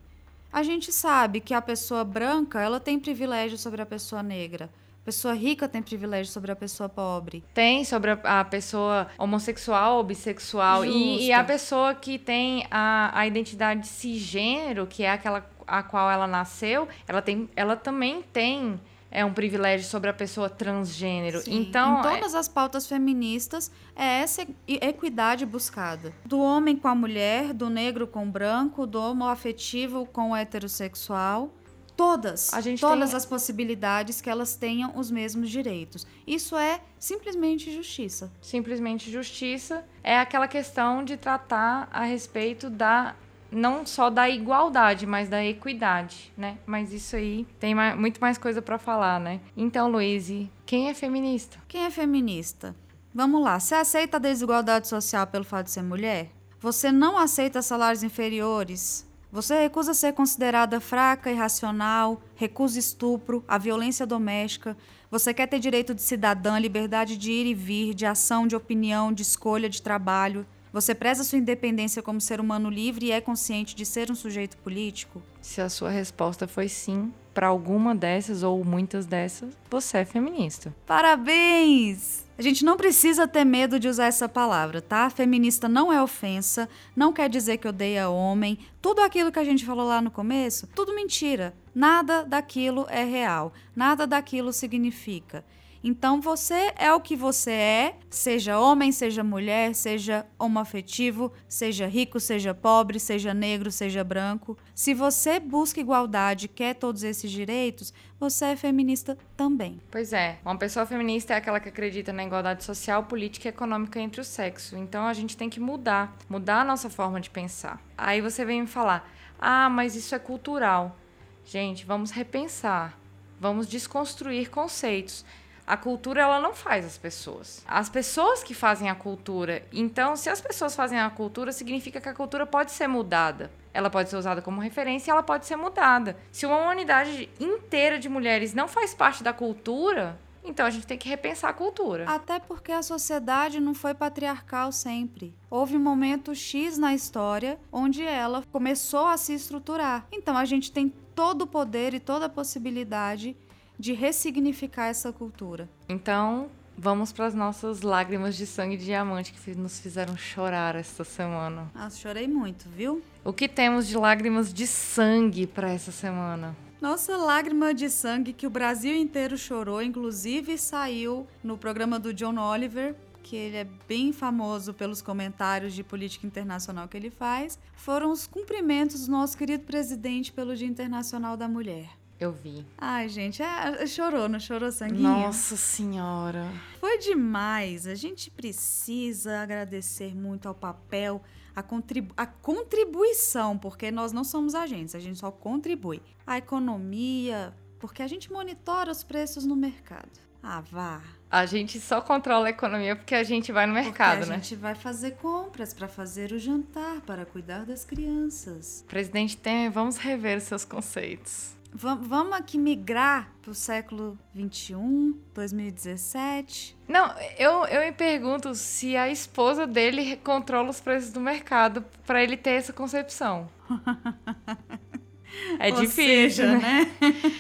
A gente sabe que a pessoa branca, ela tem privilégio sobre a pessoa negra. A pessoa rica tem privilégio sobre a pessoa pobre. Tem sobre a, a pessoa homossexual ou bissexual. E, e, a pessoa que tem a, a identidade cisgênero, que é aquela a qual ela nasceu, ela, tem, ela também tem é um privilégio sobre a pessoa transgênero. Sim. Então, em todas é... as pautas feministas é essa equidade buscada. Do homem com a mulher, do negro com o branco, do homoafetivo com o heterossexual. Todas, todas tem... as possibilidades que elas tenham os mesmos direitos. Isso é simplesmente justiça. Simplesmente justiça é aquela questão de tratar a respeito da não só da igualdade, mas da equidade, né? Mas isso aí tem mais, muito mais coisa para falar, né? Então, Luiz, quem é feminista? Quem é feminista? Vamos lá. Você aceita a desigualdade social pelo fato de ser mulher? Você não aceita salários inferiores? Você recusa ser considerada fraca, irracional, recusa estupro, a violência doméstica. Você quer ter direito de cidadã, liberdade de ir e vir, de ação, de opinião, de escolha, de trabalho. Você preza sua independência como ser humano livre e é consciente de ser um sujeito político? Se a sua resposta foi sim, para alguma dessas ou muitas dessas, você é feminista. Parabéns! A gente não precisa ter medo de usar essa palavra, tá? Feminista não é ofensa, não quer dizer que odeia homem. Tudo aquilo que a gente falou lá no começo, tudo mentira. Nada daquilo é real, nada daquilo significa. Então você é o que você é, seja homem, seja mulher, seja homoafetivo, seja rico, seja pobre, seja negro, seja branco. Se você busca igualdade, quer todos esses direitos, você é feminista também. Pois é, uma pessoa feminista é aquela que acredita na igualdade social, política e econômica entre os sexos. Então a gente tem que mudar, mudar a nossa forma de pensar. Aí você vem me falar: "Ah, mas isso é cultural". Gente, vamos repensar. Vamos desconstruir conceitos a cultura ela não faz as pessoas. As pessoas que fazem a cultura. Então, se as pessoas fazem a cultura, significa que a cultura pode ser mudada. Ela pode ser usada como referência ela pode ser mudada. Se uma unidade inteira de mulheres não faz parte da cultura, então a gente tem que repensar a cultura. Até porque a sociedade não foi patriarcal sempre. Houve um momento X na história onde ela começou a se estruturar. Então a gente tem todo o poder e toda a possibilidade de ressignificar essa cultura. Então, vamos para as nossas lágrimas de sangue de diamante que nos fizeram chorar esta semana. Ah, chorei muito, viu? O que temos de lágrimas de sangue para essa semana? Nossa lágrima de sangue que o Brasil inteiro chorou, inclusive saiu no programa do John Oliver, que ele é bem famoso pelos comentários de política internacional que ele faz, foram os cumprimentos do nosso querido presidente pelo Dia Internacional da Mulher. Eu vi. Ai, gente, é, chorou, não chorou sanguinho? Nossa Senhora. Foi demais. A gente precisa agradecer muito ao papel, a, contribu a contribuição, porque nós não somos agentes, a gente só contribui. A economia, porque a gente monitora os preços no mercado. Ah, vá. A gente só controla a economia porque a gente vai no mercado, porque né? A gente vai fazer compras para fazer o jantar, para cuidar das crianças. Presidente Temer, vamos rever seus conceitos. Vamos aqui migrar para o século 21, 2017. Não, eu, eu me pergunto se a esposa dele controla os preços do mercado para ele ter essa concepção. é Ou difícil, seja, né?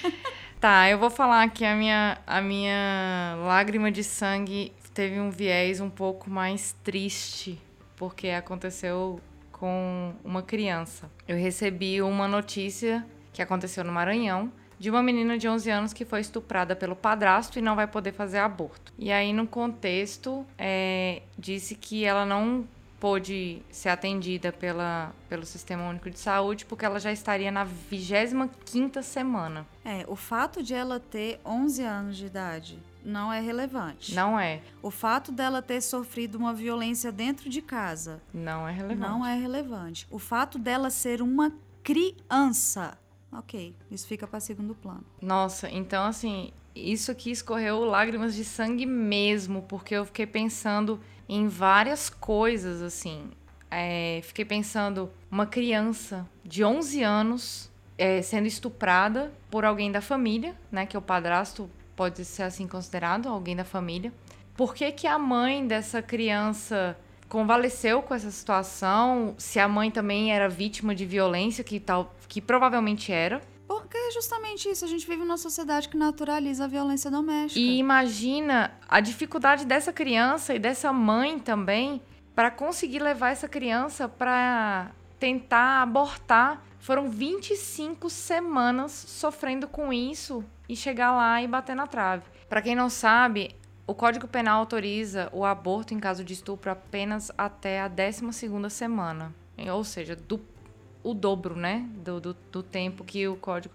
tá, eu vou falar que a minha, a minha lágrima de sangue teve um viés um pouco mais triste, porque aconteceu com uma criança. Eu recebi uma notícia que aconteceu no Maranhão de uma menina de 11 anos que foi estuprada pelo padrasto e não vai poder fazer aborto. E aí, no contexto, é, disse que ela não pôde ser atendida pela, pelo Sistema Único de Saúde porque ela já estaria na 25ª semana. É, o fato de ela ter 11 anos de idade não é relevante. Não é. O fato dela ter sofrido uma violência dentro de casa não é relevante. Não é relevante. O fato dela ser uma criança, ok, isso fica para segundo plano. Nossa, então assim, isso aqui escorreu lágrimas de sangue mesmo, porque eu fiquei pensando em várias coisas assim. É, fiquei pensando uma criança de 11 anos é, sendo estuprada por alguém da família, né, que é o padrasto pode ser assim considerado, alguém da família. Por que, que a mãe dessa criança convaleceu com essa situação? Se a mãe também era vítima de violência, que tal, que provavelmente era. Porque é justamente isso, a gente vive numa sociedade que naturaliza a violência doméstica. E imagina a dificuldade dessa criança e dessa mãe também para conseguir levar essa criança para tentar abortar. Foram 25 semanas sofrendo com isso e chegar lá e bater na trave. Para quem não sabe, o Código Penal autoriza o aborto em caso de estupro apenas até a 12 semana. Ou seja, do, o dobro, né? Do, do, do, tempo que o código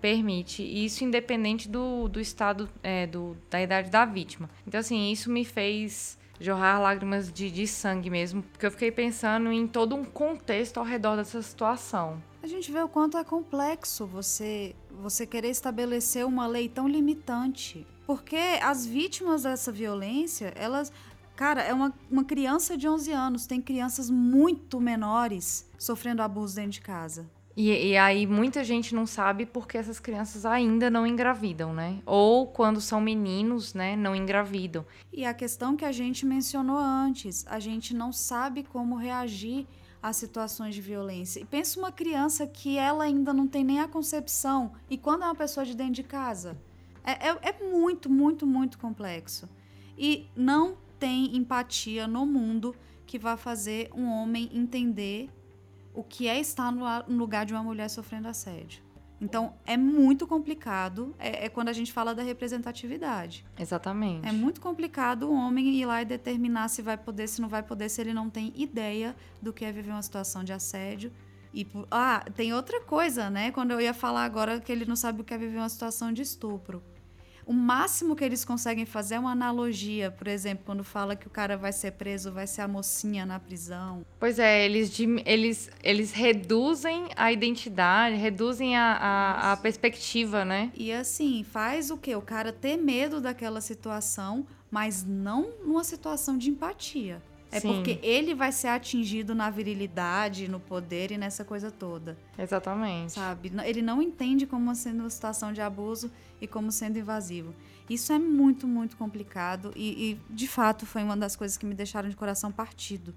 permite. E isso independente do, do estado, é, do, da idade da vítima. Então, assim, isso me fez jorrar lágrimas de, de sangue mesmo, porque eu fiquei pensando em todo um contexto ao redor dessa situação. A gente vê o quanto é complexo você você querer estabelecer uma lei tão limitante. Porque as vítimas dessa violência, elas. Cara, é uma, uma criança de 11 anos, tem crianças muito menores sofrendo abuso dentro de casa. E, e, aí muita gente não sabe porque essas crianças ainda não engravidam, né? Ou quando são meninos, né, não engravidam. E a questão que a gente mencionou antes, a gente não sabe como reagir a situações de violência. E pensa uma criança que ela ainda não tem nem a concepção, e quando é uma pessoa de dentro de casa? É, é, é muito, muito, muito complexo. E não tem empatia no mundo que vá fazer um homem entender o que é estar no lugar de uma mulher sofrendo assédio. Então, é muito complicado. É, é, quando a gente fala da representatividade. Exatamente. É muito complicado o homem ir lá e determinar se vai poder, se não vai poder, se ele não tem ideia do que é viver uma situação de assédio. E, ah, tem outra coisa, né? Quando eu ia falar agora que ele não sabe o que é viver uma situação de estupro o máximo que eles conseguem fazer é uma analogia, por exemplo, quando fala que o cara vai ser preso, vai ser a mocinha na prisão. Pois é, eles, eles, eles reduzem a identidade, reduzem a, a, a perspectiva, né? E assim, faz o quê? O cara ter medo daquela situação, mas não numa situação de empatia. É Sim. porque ele vai ser atingido na virilidade, no poder e nessa coisa toda. Exatamente. Sabe? Ele não entende como sendo uma situação de abuso e como sendo invasivo. Isso é muito, muito complicado e, e, de fato foi uma das coisas que me deixaram de coração partido.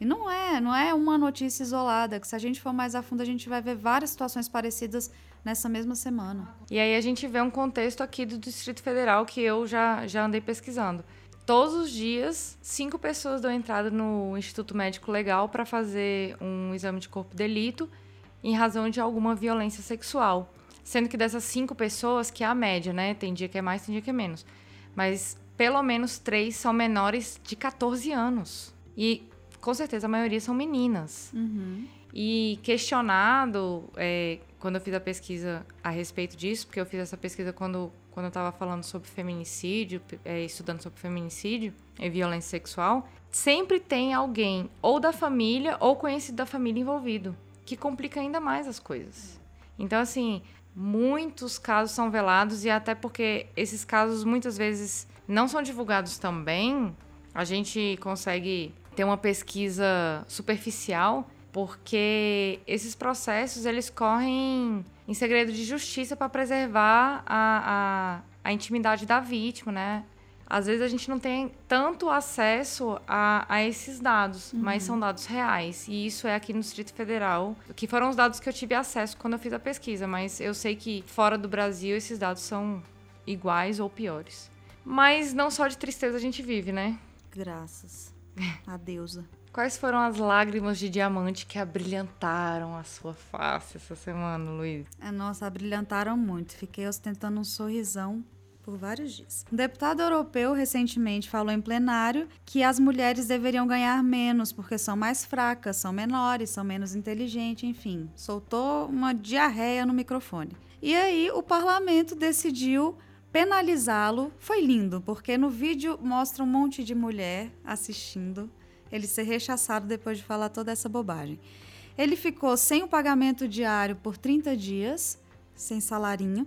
E não é, não é uma notícia isolada, que se a gente for mais a fundo a gente vai ver várias situações parecidas nessa mesma semana. E aí a gente vê um contexto aqui do Distrito Federal que eu já, já andei pesquisando todos os dias, cinco pessoas dão entrada no Instituto Médico Legal para fazer um exame de corpo de delito em razão de alguma violência sexual. Sendo que dessas cinco pessoas, que é a média, né? Tem dia que é mais, tem dia que é menos. Mas pelo menos três são menores de 14 anos. E com certeza a maioria são meninas. Uhum. E questionado, é, quando eu fiz a pesquisa a respeito disso, porque eu fiz essa pesquisa quando quando eu estava falando sobre feminicídio, é, estudando sobre feminicídio e violência sexual, sempre tem alguém ou da família ou conhecido da família envolvido, que complica ainda mais as coisas. Então, assim, muitos casos são velados e até porque esses casos muitas vezes não são divulgados também, a gente consegue ter uma pesquisa superficial porque esses processos eles correm em segredo de justiça para preservar a, a, a intimidade da vítima, né? Às vezes a gente não tem tanto acesso a, a esses dados, uhum. mas são dados reais. E isso é aqui no Distrito Federal, que foram os dados que eu tive acesso quando eu fiz a pesquisa. Mas eu sei que fora do Brasil esses dados são iguais ou piores. Mas não só de tristeza a gente vive, né? Graças a deusa. Quais foram as lágrimas de diamante que abrilhantaram a sua face essa semana, Luiz? É, nossa, abrilhantaram muito. Fiquei ostentando um sorrisão por vários dias. Um deputado europeu recentemente falou em plenário que as mulheres deveriam ganhar menos porque são mais fracas, são menores, são menos inteligentes, enfim. Soltou uma diarreia no microfone. E aí o parlamento decidiu penalizá-lo. Foi lindo, porque no vídeo mostra um monte de mulher assistindo ele ser rechaçado depois de falar toda essa bobagem. Ele ficou sem o pagamento diário por 30 dias, sem salarinho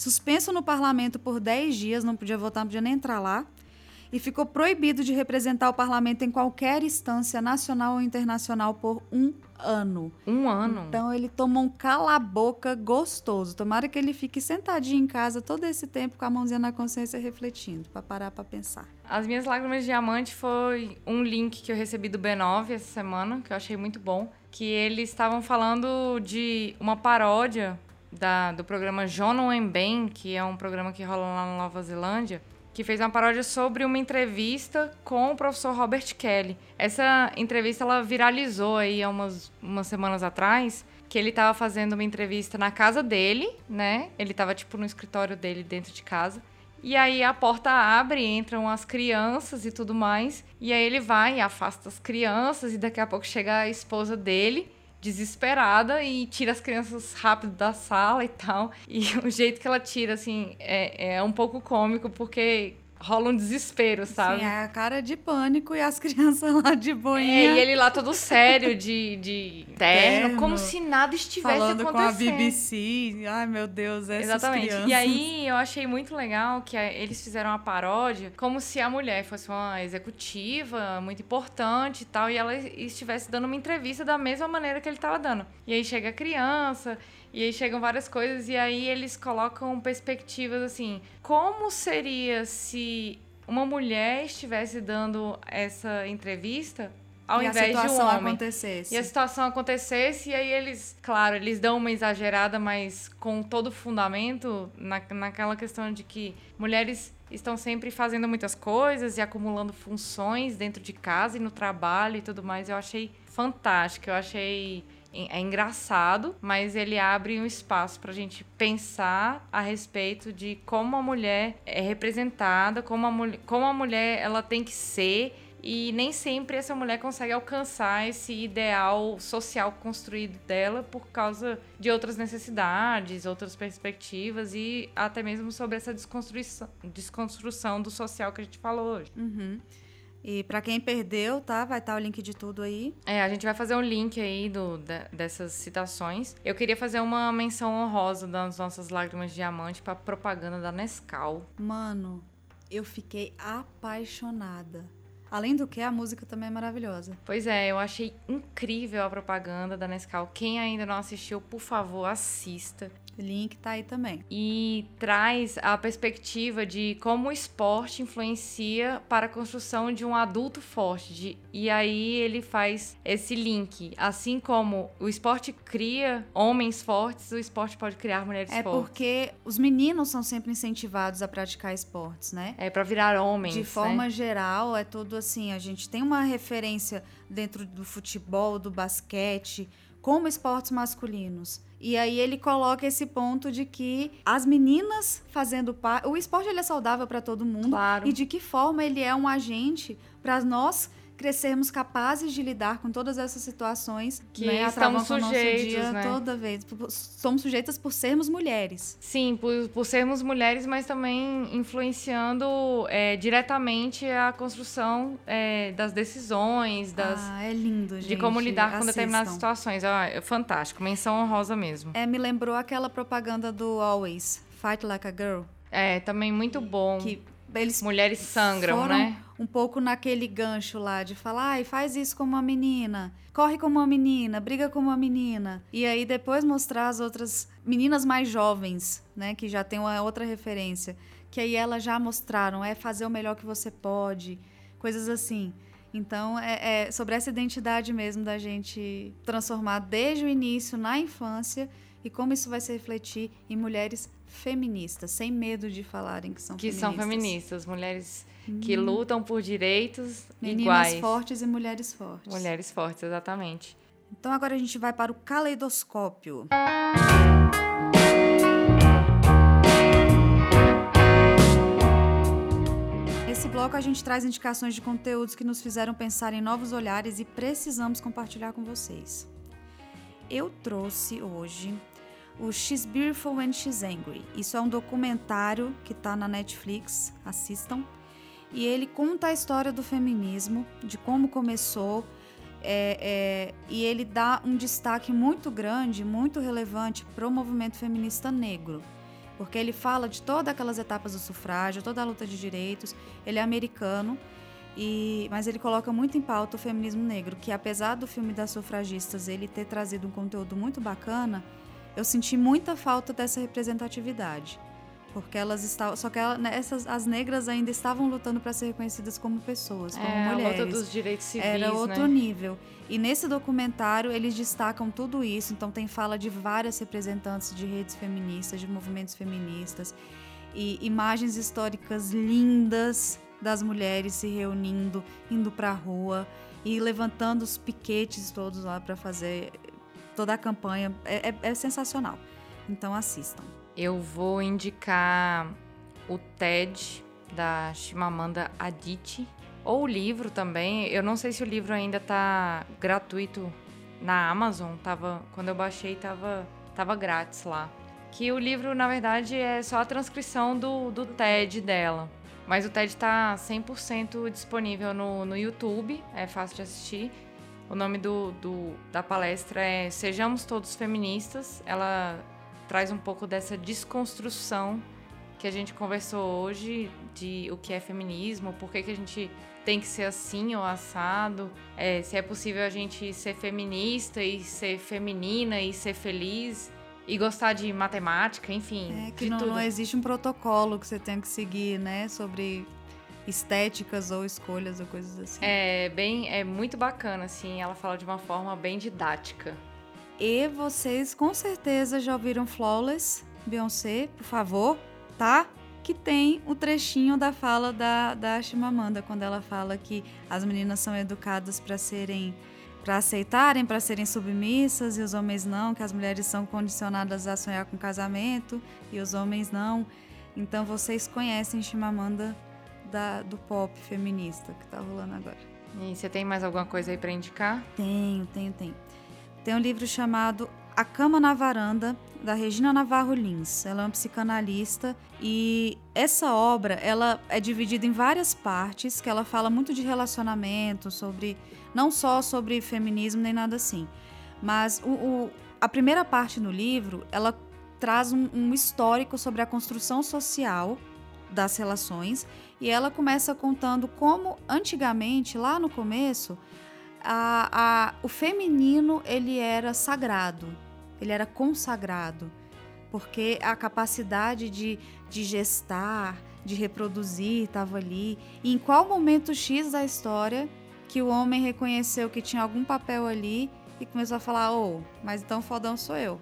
suspenso no parlamento por 10 dias, não podia votar, não podia nem entrar lá, e ficou proibido de representar o parlamento em qualquer instância nacional ou internacional por um ano. Um ano? Então ele tomou um cala-boca gostoso. Tomara que ele fique sentadinho em casa todo esse tempo com a mãozinha na consciência refletindo, para parar para pensar. As minhas lágrimas de diamante foi um link que eu recebi do B9 essa semana, que eu achei muito bom, que eles estavam falando de uma paródia da, do programa Jono Ben, que é um programa que rola lá na Nova Zelândia, que fez uma paródia sobre uma entrevista com o professor Robert Kelly. Essa entrevista ela viralizou aí há umas, umas semanas atrás, que ele estava fazendo uma entrevista na casa dele, né? Ele estava tipo no escritório dele dentro de casa. E aí a porta abre, entram as crianças e tudo mais. E aí ele vai afasta as crianças e daqui a pouco chega a esposa dele desesperada e tira as crianças rápido da sala e tal. E o jeito que ela tira, assim, é, é um pouco cômico, porque rola um desespero, sabe? Sim, é a cara de pânico e as crianças lá de boinha. É, e ele lá todo sério, de, de terno, terno, como se nada estivesse falando acontecendo. com a BBC. Ai, meu Deus, essas Exatamente. Crianças. E aí eu achei muito legal que eles fizeram uma paródia como se a mulher fosse uma executiva muito importante e tal, e ela estivesse dando uma entrevista da mesma maneira que ele estava dando. E aí chega a criança e aí chegam várias coisas e aí eles colocam perspectivas assim, como seria se uma mulher estivesse dando essa entrevista ao e invés de um homem. Acontecesse. E a situação acontecesse, e aí eles, claro, eles dão uma exagerada, mas com todo fundamento na, naquela questão de que mulheres estão sempre fazendo muitas coisas e acumulando funções dentro de casa e no trabalho e tudo mais. Eu achei fantástico, eu achei é engraçado, mas ele abre um espaço para a gente pensar a respeito de como a mulher é representada, como a, mulher, como a mulher ela tem que ser e nem sempre essa mulher consegue alcançar esse ideal social construído dela por causa de outras necessidades, outras perspectivas e até mesmo sobre essa desconstrução, desconstrução do social que a gente falou hoje. Uhum. E para quem perdeu, tá? Vai estar tá o link de tudo aí. É, a gente vai fazer um link aí do, de, dessas citações. Eu queria fazer uma menção honrosa das nossas lágrimas de diamante para propaganda da Nescau. Mano, eu fiquei apaixonada. Além do que, a música também é maravilhosa. Pois é, eu achei incrível a propaganda da Nescau. Quem ainda não assistiu, por favor, assista. Link tá aí também. E traz a perspectiva de como o esporte influencia para a construção de um adulto forte. De, e aí ele faz esse link. Assim como o esporte cria homens fortes, o esporte pode criar mulheres é fortes. É porque os meninos são sempre incentivados a praticar esportes, né? É para virar homens. De forma né? geral, é tudo assim. A gente tem uma referência dentro do futebol, do basquete, como esportes masculinos. E aí ele coloca esse ponto de que as meninas fazendo parte. O esporte ele é saudável para todo mundo. Claro. E de que forma ele é um agente para nós crescermos capazes de lidar com todas essas situações que né, estamos sujeitos, dia, né? toda vez. Somos sujeitas por sermos mulheres. Sim, por, por sermos mulheres, mas também influenciando é, diretamente a construção é, das decisões, das, ah, é lindo, gente. de como lidar Assistam. com determinadas situações. Ah, é fantástico, menção honrosa mesmo. É, me lembrou aquela propaganda do Always, Fight Like a Girl. É, também muito bom. Que eles Mulheres sangram, foram né? Um pouco naquele gancho lá de falar, ai, faz isso como uma menina, corre como uma menina, briga como uma menina. E aí depois mostrar as outras meninas mais jovens, né, que já tem uma outra referência, que aí elas já mostraram, é fazer o melhor que você pode, coisas assim. Então, é, é sobre essa identidade mesmo da gente transformar desde o início, na infância, e como isso vai se refletir em mulheres feministas, sem medo de falarem que são que feministas. Que são feministas, mulheres que hum. lutam por direitos Meninas iguais. fortes e mulheres fortes. Mulheres fortes, exatamente. Então agora a gente vai para o caleidoscópio. Bloco a gente traz indicações de conteúdos que nos fizeram pensar em novos olhares e precisamos compartilhar com vocês. Eu trouxe hoje o She's Beautiful When She's Angry. Isso é um documentário que está na Netflix, assistam. E ele conta a história do feminismo, de como começou, é, é, e ele dá um destaque muito grande, muito relevante para o movimento feminista negro. Porque ele fala de todas aquelas etapas do sufrágio, toda a luta de direitos. Ele é americano, e, mas ele coloca muito em pauta o feminismo negro, que apesar do filme das sufragistas ele ter trazido um conteúdo muito bacana, eu senti muita falta dessa representatividade. Porque elas estavam. Só que ela, né, essas, as negras ainda estavam lutando para ser reconhecidas como pessoas, como é, mulheres. A luta dos direitos civis. Era outro né? nível. E nesse documentário eles destacam tudo isso. Então tem fala de várias representantes de redes feministas, de movimentos feministas. E imagens históricas lindas das mulheres se reunindo, indo para a rua e levantando os piquetes todos lá para fazer toda a campanha. É, é, é sensacional. Então assistam. Eu vou indicar o TED da Chimamanda Adichie ou o livro também. Eu não sei se o livro ainda está gratuito na Amazon. Tava, quando eu baixei, tava, tava grátis lá. Que o livro, na verdade, é só a transcrição do, do TED dela. Mas o TED está 100% disponível no, no YouTube, é fácil de assistir. O nome do, do, da palestra é Sejamos Todos Feministas. Ela traz um pouco dessa desconstrução que a gente conversou hoje de o que é feminismo, por que, que a gente tem que ser assim ou assado, é, se é possível a gente ser feminista e ser feminina e ser feliz e gostar de matemática, enfim. É que não, não, existe um protocolo que você tem que seguir, né, sobre estéticas ou escolhas ou coisas assim. É bem, é muito bacana assim. Ela fala de uma forma bem didática. E vocês com certeza já ouviram Flawless, Beyoncé, por favor, tá? Que tem o trechinho da fala da, da Chimamanda, quando ela fala que as meninas são educadas para serem para aceitarem, para serem submissas e os homens não, que as mulheres são condicionadas a sonhar com casamento e os homens não. Então vocês conhecem Chimamanda da, do pop feminista que tá rolando agora. E você tem mais alguma coisa aí para indicar? Tenho, tenho, tenho. Tem um livro chamado A Cama na Varanda, da Regina Navarro Lins. Ela é uma psicanalista e essa obra ela é dividida em várias partes, que ela fala muito de relacionamento, sobre não só sobre feminismo nem nada assim. Mas o, o, a primeira parte no livro, ela traz um, um histórico sobre a construção social das relações e ela começa contando como antigamente, lá no começo, a, a, o feminino ele era sagrado, ele era consagrado, porque a capacidade de, de gestar, de reproduzir estava ali. E em qual momento X da história que o homem reconheceu que tinha algum papel ali e começou a falar: oh, mas então fodão sou eu.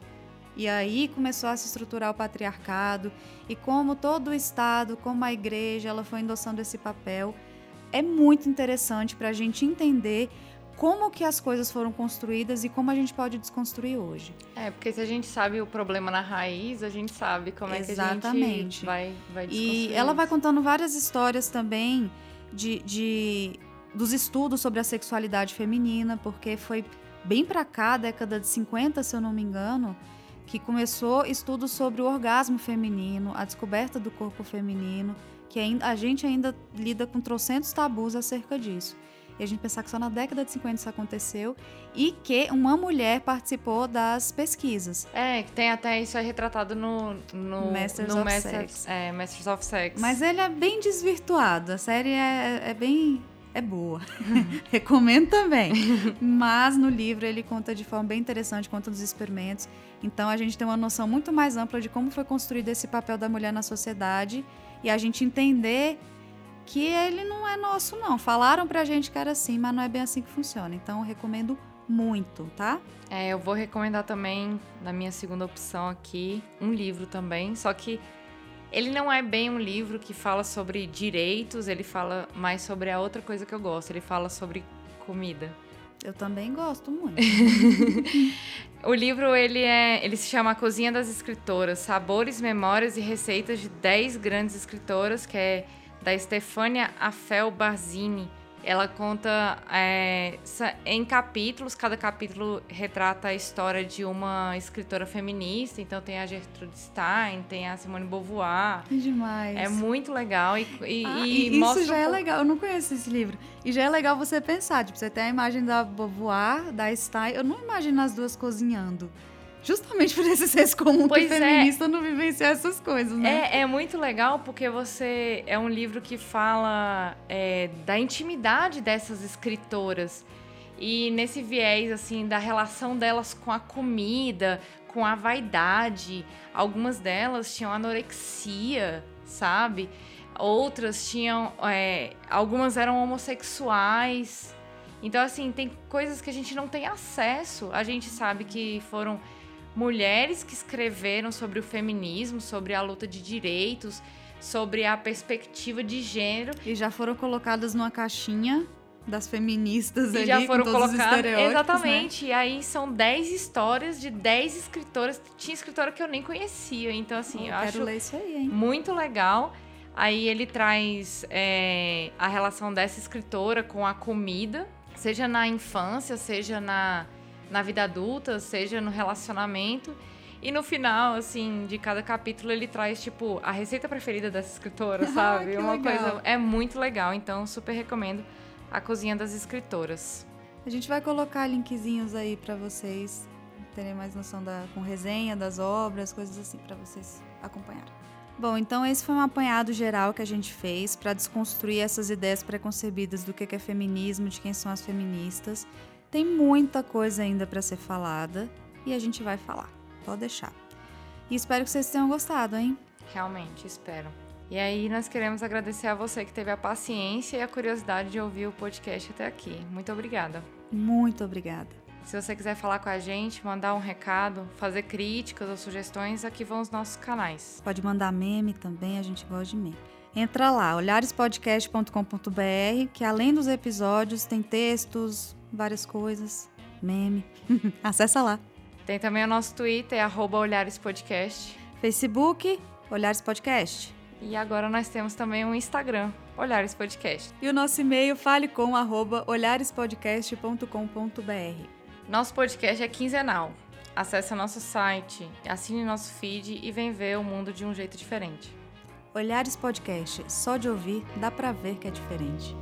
E aí começou a se estruturar o patriarcado e como todo o Estado, como a igreja, ela foi endossando esse papel. É muito interessante para a gente entender como que as coisas foram construídas e como a gente pode desconstruir hoje. É, porque se a gente sabe o problema na raiz, a gente sabe como Exatamente. é que a gente vai, vai desconstruir. E ela vai contando várias histórias também de, de dos estudos sobre a sexualidade feminina, porque foi bem para cá, década de 50, se eu não me engano, que começou estudos sobre o orgasmo feminino, a descoberta do corpo feminino, que a gente ainda lida com trocentos tabus acerca disso. E a gente pensar que só na década de 50 isso aconteceu e que uma mulher participou das pesquisas. É, que tem até isso aí retratado no, no Masters no of Masters, Sex. É, Masters of Sex. Mas ele é bem desvirtuado. A série é, é bem. É boa. Recomendo também. Mas no livro ele conta de forma bem interessante, conta dos experimentos. Então a gente tem uma noção muito mais ampla de como foi construído esse papel da mulher na sociedade e a gente entender que ele não é nosso, não. Falaram pra gente que era assim, mas não é bem assim que funciona. Então eu recomendo muito, tá? É, eu vou recomendar também, na minha segunda opção aqui, um livro também, só que ele não é bem um livro que fala sobre direitos, ele fala mais sobre a outra coisa que eu gosto, ele fala sobre comida. Eu também gosto muito. O livro ele é, ele se chama A Cozinha das Escritoras, Sabores, Memórias e Receitas de 10 grandes escritoras, que é da Stefania Afel Barzini. Ela conta é, em capítulos, cada capítulo retrata a história de uma escritora feminista. Então tem a Gertrude Stein, tem a Simone Beauvoir. Que demais. É muito legal e, e, Ah, e e mostra isso já um é legal. Eu não conheço esse livro. E já é legal você pensar. Tipo, você tem a imagem da Beauvoir, da Stein. Eu não imagino as duas cozinhando. Justamente por esse senso comum Pois que é. feminista não vivenciar essas coisas, né? É, é muito legal porque você é um livro que fala é, da intimidade dessas escritoras e nesse viés assim da relação delas com a comida, com a vaidade. Algumas delas tinham anorexia, sabe? Outras tinham, é, algumas eram homossexuais. Então assim tem coisas que a gente não tem acesso. A gente sabe que foram mulheres que escreveram sobre o feminismo, sobre a luta de direitos, sobre a perspectiva de gênero. E já foram colocadas numa caixinha das feministas E ali, já foram com todos os colocadas. né? Exatamente. E aí são 10 histórias de 10 escritoras. Tinha escritora que eu nem conhecia. Então, assim, Eu eu quero acho ler isso aí, hein? muito legal. Aí ele traz é, a relação dessa escritora com a comida, seja na infância, seja na, na vida adulta, seja no relacionamento. E no final, assim, de cada capítulo, ele traz, tipo, a receita preferida dessa escritora, sabe? que Uma legal. coisa. É muito legal, então super recomendo A Cozinha das Escritoras. A gente vai colocar linkzinhos aí pra vocês terem mais noção da com resenha das obras, coisas assim pra vocês acompanharem. Bom, então esse foi um apanhado geral que a gente fez pra desconstruir essas ideias preconcebidas do que é feminismo, de quem são as feministas. Tem muita coisa ainda pra ser falada e a gente vai falar. Pode deixar. E espero que vocês tenham gostado, hein? Realmente, espero. E aí, nós queremos agradecer a você que teve a paciência e a curiosidade de ouvir o podcast até aqui. Muito obrigada. Muito obrigada. Se você quiser falar com a gente, mandar um recado, fazer críticas ou sugestões, aqui vão os nossos canais. Pode mandar meme também, a gente gosta de meme. Entra lá, olharespodcast.com.br, que além dos episódios tem textos, várias coisas, meme. Acessa lá. Tem também o nosso Twitter, arroba olharespodcast. Facebook, Olhares Podcast. E agora nós temos também um Instagram, Olhares Podcast. E o nosso e-mail falecom, arroba olharespodcast.com.br. Nosso podcast é quinzenal. Acesse nosso site, assine nosso feed e vem ver o mundo de um jeito diferente. Olhares Podcast, só de ouvir dá pra ver que é diferente.